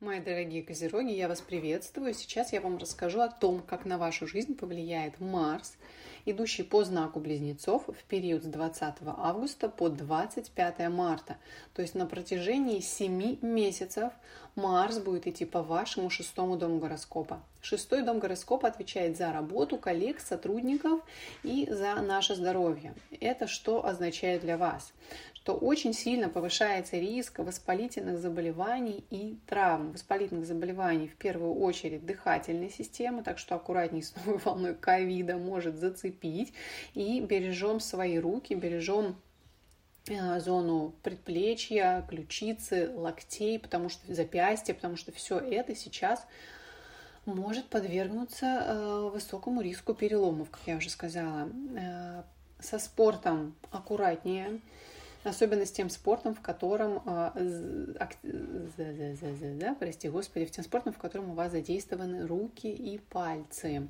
Мои дорогие козероги, я вас приветствую. Сейчас я вам расскажу о том, как на вашу жизнь повлияет Марс, идущий по знаку Близнецов в период с 20 августа по 25 марта. То есть на протяжении 7 месяцев Марс будет идти по вашему шестому дому гороскопа. Шестой дом гороскопа отвечает за работу коллег, сотрудников и за наше здоровье. Это что означает для вас? Что очень сильно повышается риск воспалительных заболеваний и травм. Воспалительных заболеваний в первую очередь дыхательной системы, так что аккуратней с новой волной ковида может зацепить. И бережем свои руки, бережем зону предплечья, ключицы, локтей, потому что запястья, потому что все это сейчас может подвергнуться э, высокому риску переломов, как я уже сказала. Э, со спортом аккуратнее, особенно с тем спортом, в котором, э, прости господи, в тем спортом, в котором у вас задействованы руки и пальцы.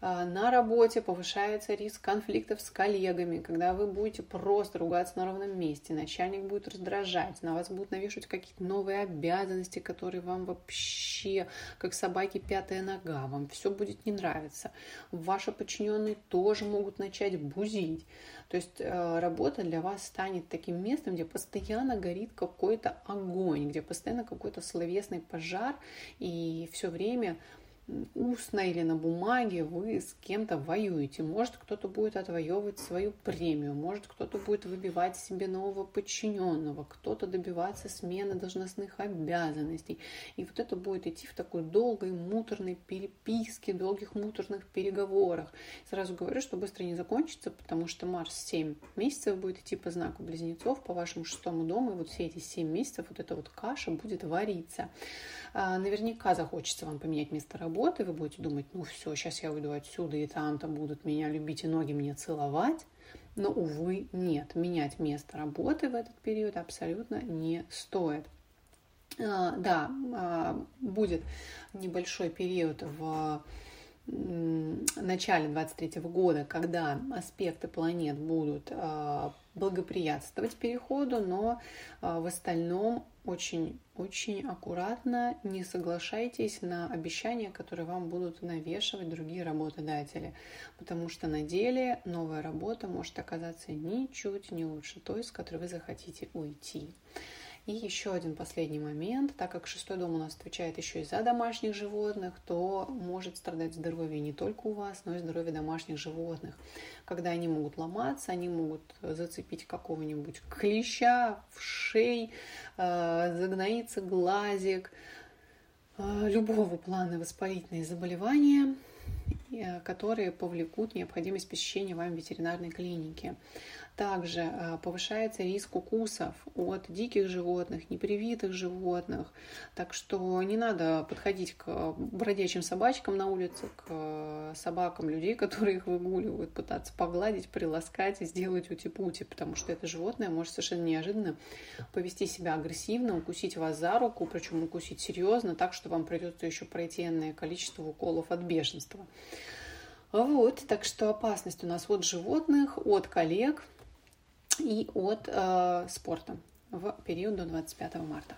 А, на работе повышается риск конфликтов с коллегами, когда вы будете просто ругаться на ровном месте, начальник будет раздражать, на вас будут навешивать какие-то новые обязанности, которые вам вообще, как собаки, пятая нога, вам все будет не нравиться. Ваши подчиненные тоже могут начать бузить. То есть э, работа для вас станет таким местом, где постоянно горит какой-то огонь, где постоянно какой-то словесный пожар, и все время устно или на бумаге вы с кем-то воюете. Может, кто-то будет отвоевывать свою премию, может, кто-то будет выбивать себе нового подчиненного, кто-то добиваться смены должностных обязанностей. И вот это будет идти в такой долгой муторной переписке, долгих муторных переговорах. Сразу говорю, что быстро не закончится, потому что Марс 7 месяцев будет идти по знаку близнецов, по вашему шестому дому, и вот все эти 7 месяцев вот эта вот каша будет вариться. А, наверняка захочется вам поменять место работы, вы будете думать, ну все, сейчас я уйду отсюда, и там-то будут меня любить и ноги мне целовать. Но, увы, нет, менять место работы в этот период абсолютно не стоит. А, да, а, будет небольшой период в начале 23 года, когда аспекты планет будут благоприятствовать переходу, но в остальном очень-очень аккуратно не соглашайтесь на обещания, которые вам будут навешивать другие работодатели, потому что на деле новая работа может оказаться ничуть не лучше той, с которой вы захотите уйти. И еще один последний момент, так как шестой дом у нас отвечает еще и за домашних животных, то может страдать здоровье не только у вас, но и здоровье домашних животных. Когда они могут ломаться, они могут зацепить какого-нибудь клеща в шей, э, загноиться глазик, э, любого плана воспалительные заболевания, э, которые повлекут необходимость посещения вами ветеринарной клиники. Также э, повышается риск укусов от диких животных, непривитых животных. Так что не надо подходить к бродячим собачкам на улице, к собакам людей, которые их выгуливают, пытаться погладить, приласкать и сделать ути-пути, потому что это животное может совершенно неожиданно повести себя агрессивно, укусить вас за руку, причем укусить серьезно, так что вам придется еще пройти энное количество уколов от бешенства. Вот, так что опасность у нас от животных, от коллег – и от э, спорта в период до 25 марта.